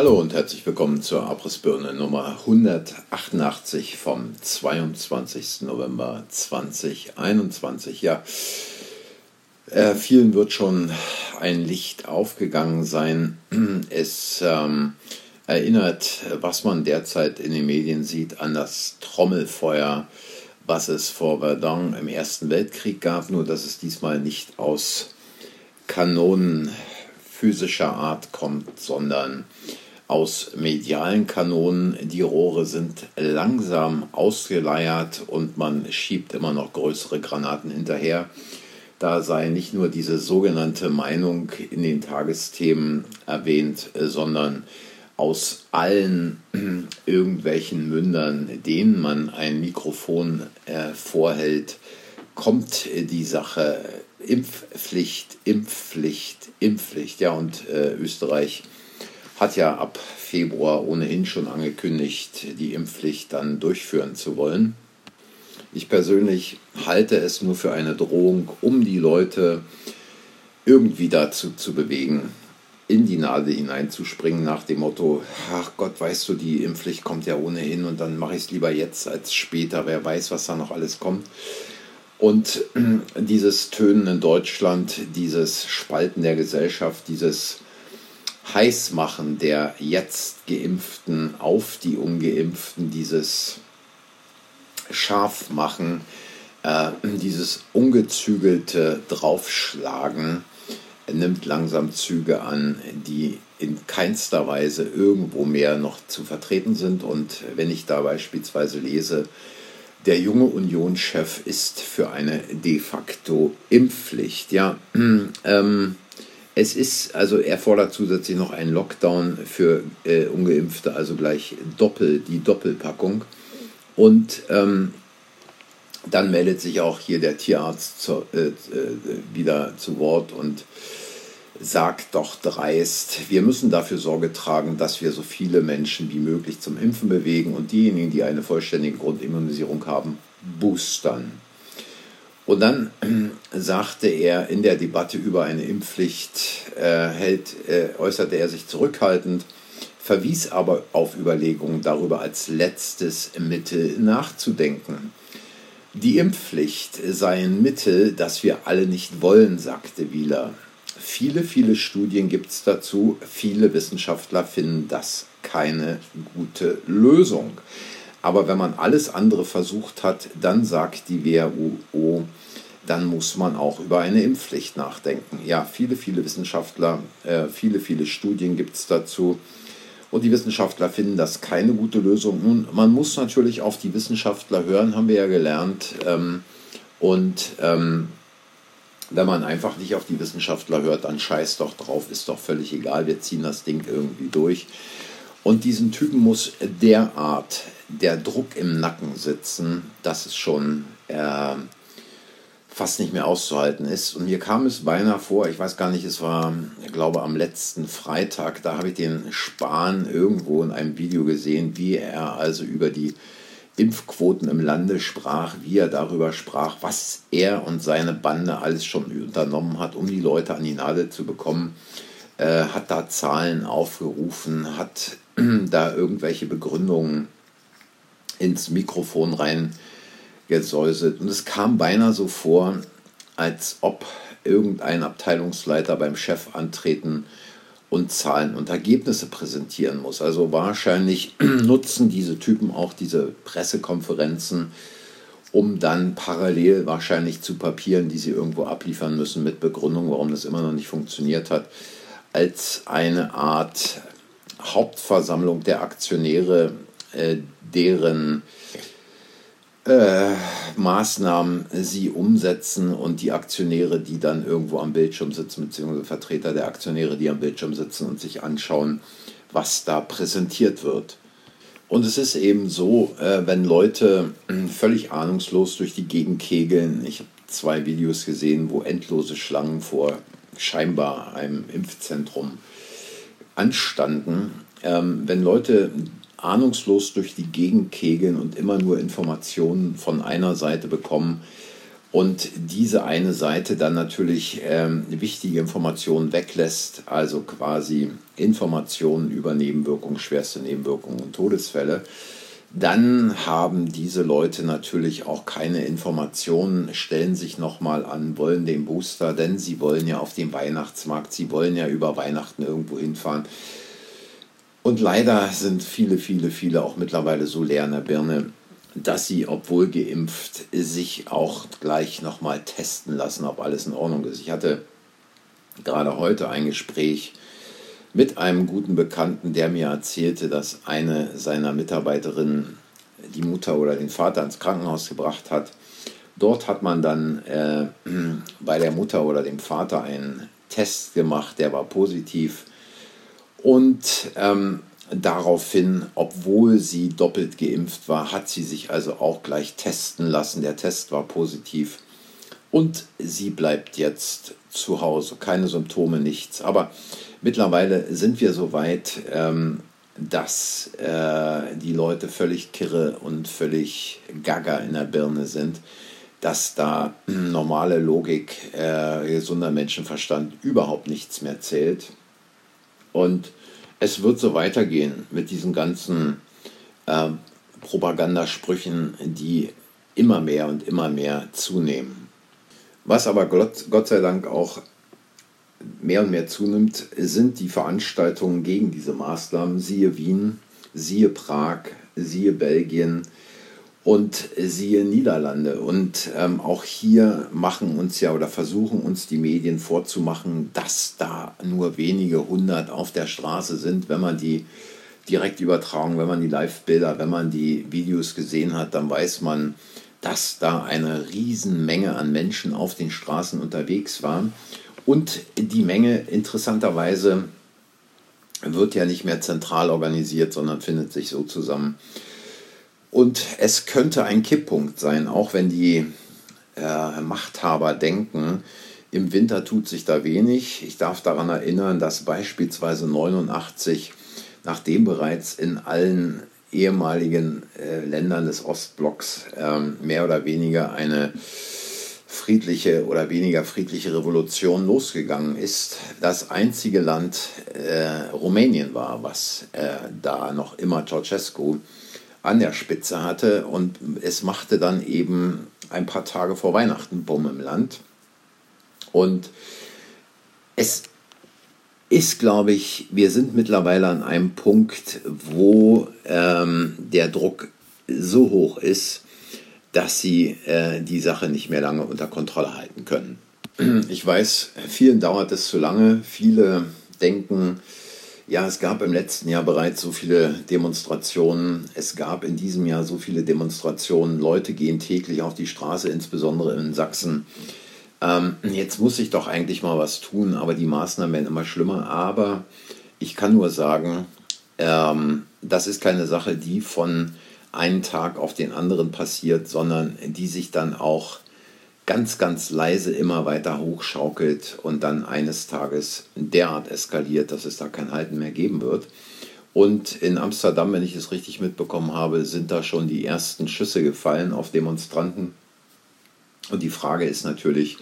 Hallo und herzlich willkommen zur Abrissbirne Nummer 188 vom 22. November 2021. Ja, äh, vielen wird schon ein Licht aufgegangen sein. Es ähm, erinnert, was man derzeit in den Medien sieht, an das Trommelfeuer, was es vor Verdun im Ersten Weltkrieg gab, nur dass es diesmal nicht aus Kanonen physischer Art kommt, sondern aus medialen Kanonen. Die Rohre sind langsam ausgeleiert und man schiebt immer noch größere Granaten hinterher. Da sei nicht nur diese sogenannte Meinung in den Tagesthemen erwähnt, sondern aus allen irgendwelchen Mündern, denen man ein Mikrofon äh, vorhält, kommt die Sache Impfpflicht, Impfpflicht, Impfpflicht. Ja, und äh, Österreich hat ja ab Februar ohnehin schon angekündigt, die Impfpflicht dann durchführen zu wollen. Ich persönlich halte es nur für eine Drohung, um die Leute irgendwie dazu zu bewegen, in die Nadel hineinzuspringen nach dem Motto, ach Gott, weißt du, die Impfpflicht kommt ja ohnehin und dann mache ich es lieber jetzt als später, wer weiß, was da noch alles kommt. Und dieses Tönen in Deutschland, dieses Spalten der Gesellschaft, dieses Heißmachen der jetzt geimpften auf die ungeimpften, dieses Scharfmachen, äh, dieses ungezügelte Draufschlagen nimmt langsam Züge an, die in keinster Weise irgendwo mehr noch zu vertreten sind. Und wenn ich da beispielsweise lese, der junge Unionschef ist für eine de facto Impfpflicht. Ja, ähm, es ist, also er fordert zusätzlich noch einen Lockdown für äh, Ungeimpfte, also gleich doppel, die Doppelpackung. Und ähm, dann meldet sich auch hier der Tierarzt zu, äh, äh, wieder zu Wort und sagt doch dreist, wir müssen dafür Sorge tragen, dass wir so viele Menschen wie möglich zum Impfen bewegen und diejenigen, die eine vollständige Grundimmunisierung haben, boostern. Und dann sagte er in der Debatte über eine Impfpflicht, äh, hält, äh, äußerte er sich zurückhaltend, verwies aber auf Überlegungen darüber als letztes Mittel nachzudenken. Die Impfpflicht sei ein Mittel, das wir alle nicht wollen, sagte Wieler. Viele, viele Studien gibt es dazu. Viele Wissenschaftler finden das keine gute Lösung. Aber wenn man alles andere versucht hat, dann sagt die WHO, dann muss man auch über eine Impfpflicht nachdenken. Ja, viele, viele Wissenschaftler, äh, viele, viele Studien gibt es dazu. Und die Wissenschaftler finden das keine gute Lösung. Nun, man muss natürlich auf die Wissenschaftler hören, haben wir ja gelernt. Ähm, und ähm, wenn man einfach nicht auf die Wissenschaftler hört, dann scheiß doch drauf, ist doch völlig egal, wir ziehen das Ding irgendwie durch. Und diesen Typen muss derart der Druck im Nacken sitzen, dass es schon äh, fast nicht mehr auszuhalten ist. Und mir kam es beinahe vor, ich weiß gar nicht, es war, ich glaube, am letzten Freitag, da habe ich den Spahn irgendwo in einem Video gesehen, wie er also über die Impfquoten im Lande sprach, wie er darüber sprach, was er und seine Bande alles schon unternommen hat, um die Leute an die Nadel zu bekommen, äh, hat da Zahlen aufgerufen, hat da irgendwelche Begründungen ins Mikrofon reingesäuselt. Und es kam beinahe so vor, als ob irgendein Abteilungsleiter beim Chef antreten und Zahlen und Ergebnisse präsentieren muss. Also wahrscheinlich nutzen diese Typen auch diese Pressekonferenzen, um dann parallel wahrscheinlich zu Papieren, die sie irgendwo abliefern müssen, mit Begründung, warum das immer noch nicht funktioniert hat, als eine Art Hauptversammlung der Aktionäre, äh, deren äh, Maßnahmen sie umsetzen und die Aktionäre, die dann irgendwo am Bildschirm sitzen, beziehungsweise Vertreter der Aktionäre, die am Bildschirm sitzen und sich anschauen, was da präsentiert wird. Und es ist eben so, äh, wenn Leute äh, völlig ahnungslos durch die Gegend kegeln, ich habe zwei Videos gesehen, wo endlose Schlangen vor scheinbar einem Impfzentrum anstanden, ähm, wenn Leute ahnungslos durch die Gegend kegeln und immer nur Informationen von einer Seite bekommen und diese eine Seite dann natürlich ähm, wichtige Informationen weglässt, also quasi Informationen über Nebenwirkungen, schwerste Nebenwirkungen und Todesfälle, dann haben diese Leute natürlich auch keine Informationen, stellen sich nochmal an, wollen den Booster, denn sie wollen ja auf den Weihnachtsmarkt, sie wollen ja über Weihnachten irgendwo hinfahren. Und leider sind viele, viele, viele auch mittlerweile so leer in der Birne, dass sie, obwohl geimpft, sich auch gleich nochmal testen lassen, ob alles in Ordnung ist. Ich hatte gerade heute ein Gespräch mit einem guten Bekannten, der mir erzählte, dass eine seiner Mitarbeiterinnen die Mutter oder den Vater ins Krankenhaus gebracht hat. Dort hat man dann äh, bei der Mutter oder dem Vater einen Test gemacht, der war positiv. Und ähm, daraufhin, obwohl sie doppelt geimpft war, hat sie sich also auch gleich testen lassen. Der Test war positiv. Und sie bleibt jetzt zu Hause. Keine Symptome, nichts. Aber Mittlerweile sind wir so weit, ähm, dass äh, die Leute völlig kirre und völlig gaga in der Birne sind, dass da normale Logik, äh, gesunder Menschenverstand überhaupt nichts mehr zählt. Und es wird so weitergehen mit diesen ganzen äh, Propagandasprüchen, die immer mehr und immer mehr zunehmen. Was aber Gott, Gott sei Dank auch mehr und mehr zunimmt, sind die Veranstaltungen gegen diese Maßnahmen. Siehe Wien, siehe Prag, siehe Belgien und siehe Niederlande. Und ähm, auch hier machen uns ja oder versuchen uns die Medien vorzumachen, dass da nur wenige hundert auf der Straße sind. Wenn man die Direktübertragung, wenn man die Live-Bilder, wenn man die Videos gesehen hat, dann weiß man, dass da eine Riesenmenge an Menschen auf den Straßen unterwegs waren. Und die Menge interessanterweise wird ja nicht mehr zentral organisiert, sondern findet sich so zusammen. Und es könnte ein Kipppunkt sein, auch wenn die äh, Machthaber denken, im Winter tut sich da wenig. Ich darf daran erinnern, dass beispielsweise 89, nachdem bereits in allen ehemaligen äh, Ländern des Ostblocks äh, mehr oder weniger eine friedliche oder weniger friedliche Revolution losgegangen ist, das einzige Land äh, Rumänien war, was äh, da noch immer Ceausescu an der Spitze hatte. Und es machte dann eben ein paar Tage vor Weihnachten Bumm im Land. Und es ist, glaube ich, wir sind mittlerweile an einem Punkt, wo ähm, der Druck so hoch ist, dass sie äh, die Sache nicht mehr lange unter Kontrolle halten können. Ich weiß, vielen dauert es zu lange. Viele denken, ja, es gab im letzten Jahr bereits so viele Demonstrationen. Es gab in diesem Jahr so viele Demonstrationen. Leute gehen täglich auf die Straße, insbesondere in Sachsen. Ähm, jetzt muss ich doch eigentlich mal was tun, aber die Maßnahmen werden immer schlimmer. Aber ich kann nur sagen, ähm, das ist keine Sache, die von einen Tag auf den anderen passiert, sondern die sich dann auch ganz, ganz leise immer weiter hochschaukelt und dann eines Tages derart eskaliert, dass es da kein Halten mehr geben wird. Und in Amsterdam, wenn ich es richtig mitbekommen habe, sind da schon die ersten Schüsse gefallen auf Demonstranten. Und die Frage ist natürlich,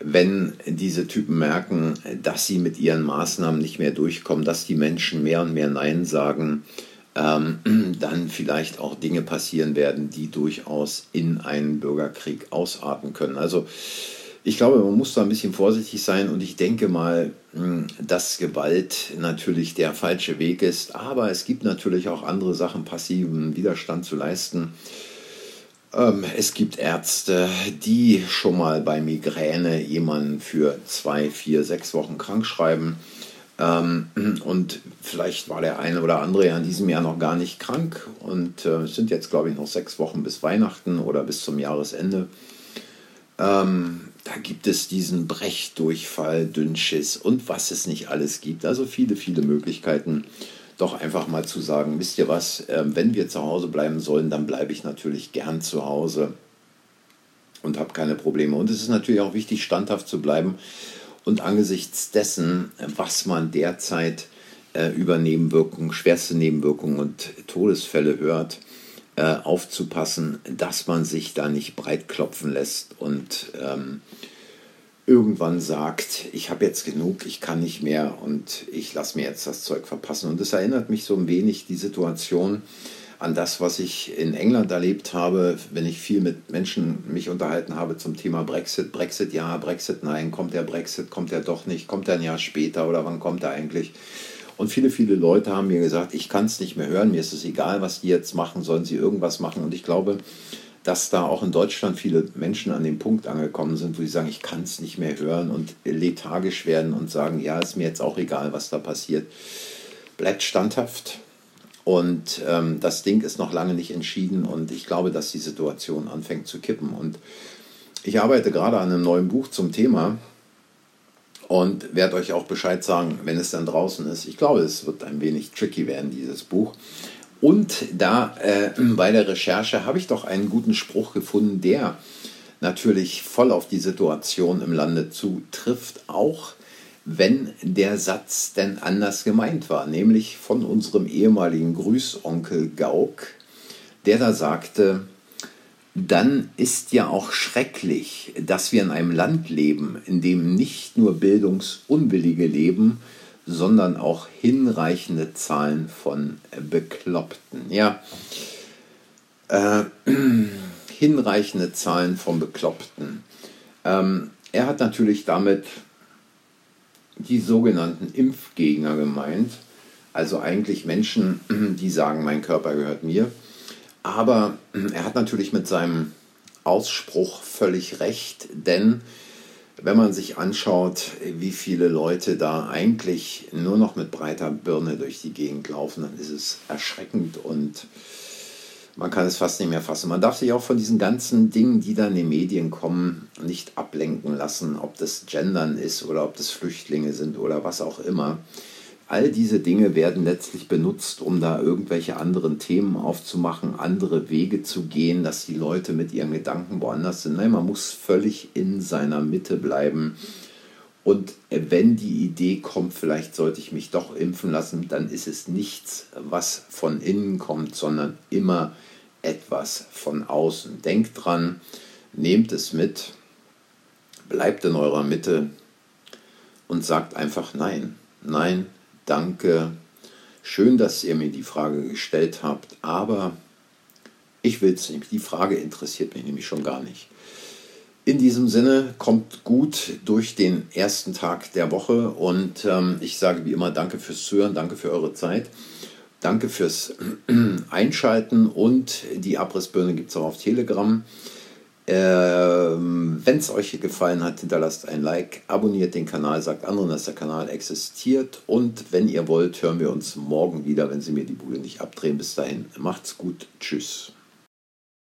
wenn diese Typen merken, dass sie mit ihren Maßnahmen nicht mehr durchkommen, dass die Menschen mehr und mehr Nein sagen, ähm, dann vielleicht auch Dinge passieren werden, die durchaus in einen Bürgerkrieg ausarten können. Also ich glaube, man muss da ein bisschen vorsichtig sein und ich denke mal, hm, dass Gewalt natürlich der falsche Weg ist, aber es gibt natürlich auch andere Sachen, passiven Widerstand zu leisten. Ähm, es gibt Ärzte, die schon mal bei Migräne jemanden für zwei, vier, sechs Wochen krank schreiben. Ähm, und vielleicht war der eine oder andere ja in diesem Jahr noch gar nicht krank. Und äh, es sind jetzt, glaube ich, noch sechs Wochen bis Weihnachten oder bis zum Jahresende. Ähm, da gibt es diesen Brechdurchfall, Dünnschiss und was es nicht alles gibt. Also viele, viele Möglichkeiten, doch einfach mal zu sagen, wisst ihr was, äh, wenn wir zu Hause bleiben sollen, dann bleibe ich natürlich gern zu Hause und habe keine Probleme. Und es ist natürlich auch wichtig, standhaft zu bleiben und angesichts dessen, was man derzeit äh, über Nebenwirkungen, schwerste Nebenwirkungen und Todesfälle hört, äh, aufzupassen, dass man sich da nicht breit klopfen lässt und ähm, irgendwann sagt, ich habe jetzt genug, ich kann nicht mehr und ich lasse mir jetzt das Zeug verpassen. Und das erinnert mich so ein wenig die Situation an das, was ich in England erlebt habe, wenn ich viel mit Menschen mich unterhalten habe zum Thema Brexit. Brexit ja, Brexit nein, kommt der Brexit, kommt er doch nicht, kommt er ein Jahr später oder wann kommt er eigentlich? Und viele, viele Leute haben mir gesagt, ich kann es nicht mehr hören, mir ist es egal, was die jetzt machen, sollen sie irgendwas machen. Und ich glaube, dass da auch in Deutschland viele Menschen an dem Punkt angekommen sind, wo sie sagen, ich kann es nicht mehr hören und lethargisch werden und sagen, ja, ist mir jetzt auch egal, was da passiert. Bleibt standhaft und ähm, das Ding ist noch lange nicht entschieden und ich glaube, dass die Situation anfängt zu kippen. Und ich arbeite gerade an einem neuen Buch zum Thema und werde euch auch Bescheid sagen, wenn es dann draußen ist. Ich glaube, es wird ein wenig tricky werden, dieses Buch. Und da äh, bei der Recherche habe ich doch einen guten Spruch gefunden, der natürlich voll auf die Situation im Lande zutrifft, auch wenn der Satz denn anders gemeint war, nämlich von unserem ehemaligen Grüßonkel Gauck, der da sagte, dann ist ja auch schrecklich, dass wir in einem Land leben, in dem nicht nur Bildungsunwillige leben, sondern auch hinreichende Zahlen von Bekloppten. Ja, äh, hinreichende Zahlen von Bekloppten. Ähm, er hat natürlich damit die sogenannten Impfgegner gemeint, also eigentlich Menschen, die sagen, mein Körper gehört mir. Aber er hat natürlich mit seinem Ausspruch völlig recht, denn wenn man sich anschaut, wie viele Leute da eigentlich nur noch mit breiter Birne durch die Gegend laufen, dann ist es erschreckend und man kann es fast nicht mehr fassen. Man darf sich auch von diesen ganzen Dingen, die dann in den Medien kommen, nicht ablenken lassen, ob das Gendern ist oder ob das Flüchtlinge sind oder was auch immer. All diese Dinge werden letztlich benutzt, um da irgendwelche anderen Themen aufzumachen, andere Wege zu gehen, dass die Leute mit ihren Gedanken woanders sind. Nein, man muss völlig in seiner Mitte bleiben. Und wenn die Idee kommt, vielleicht sollte ich mich doch impfen lassen, dann ist es nichts, was von innen kommt, sondern immer etwas von außen. Denkt dran, nehmt es mit, bleibt in eurer Mitte und sagt einfach Nein. Nein, danke, schön, dass ihr mir die Frage gestellt habt, aber ich will es nicht. Die Frage interessiert mich nämlich schon gar nicht. In diesem Sinne, kommt gut durch den ersten Tag der Woche und ähm, ich sage wie immer Danke fürs Zuhören, danke für eure Zeit, danke fürs Einschalten und die Abrissbirne gibt es auch auf Telegram. Ähm, Wenn es euch gefallen hat, hinterlasst ein Like, abonniert den Kanal, sagt anderen, dass der Kanal existiert. Und wenn ihr wollt, hören wir uns morgen wieder, wenn sie mir die Bude nicht abdrehen. Bis dahin, macht's gut. Tschüss.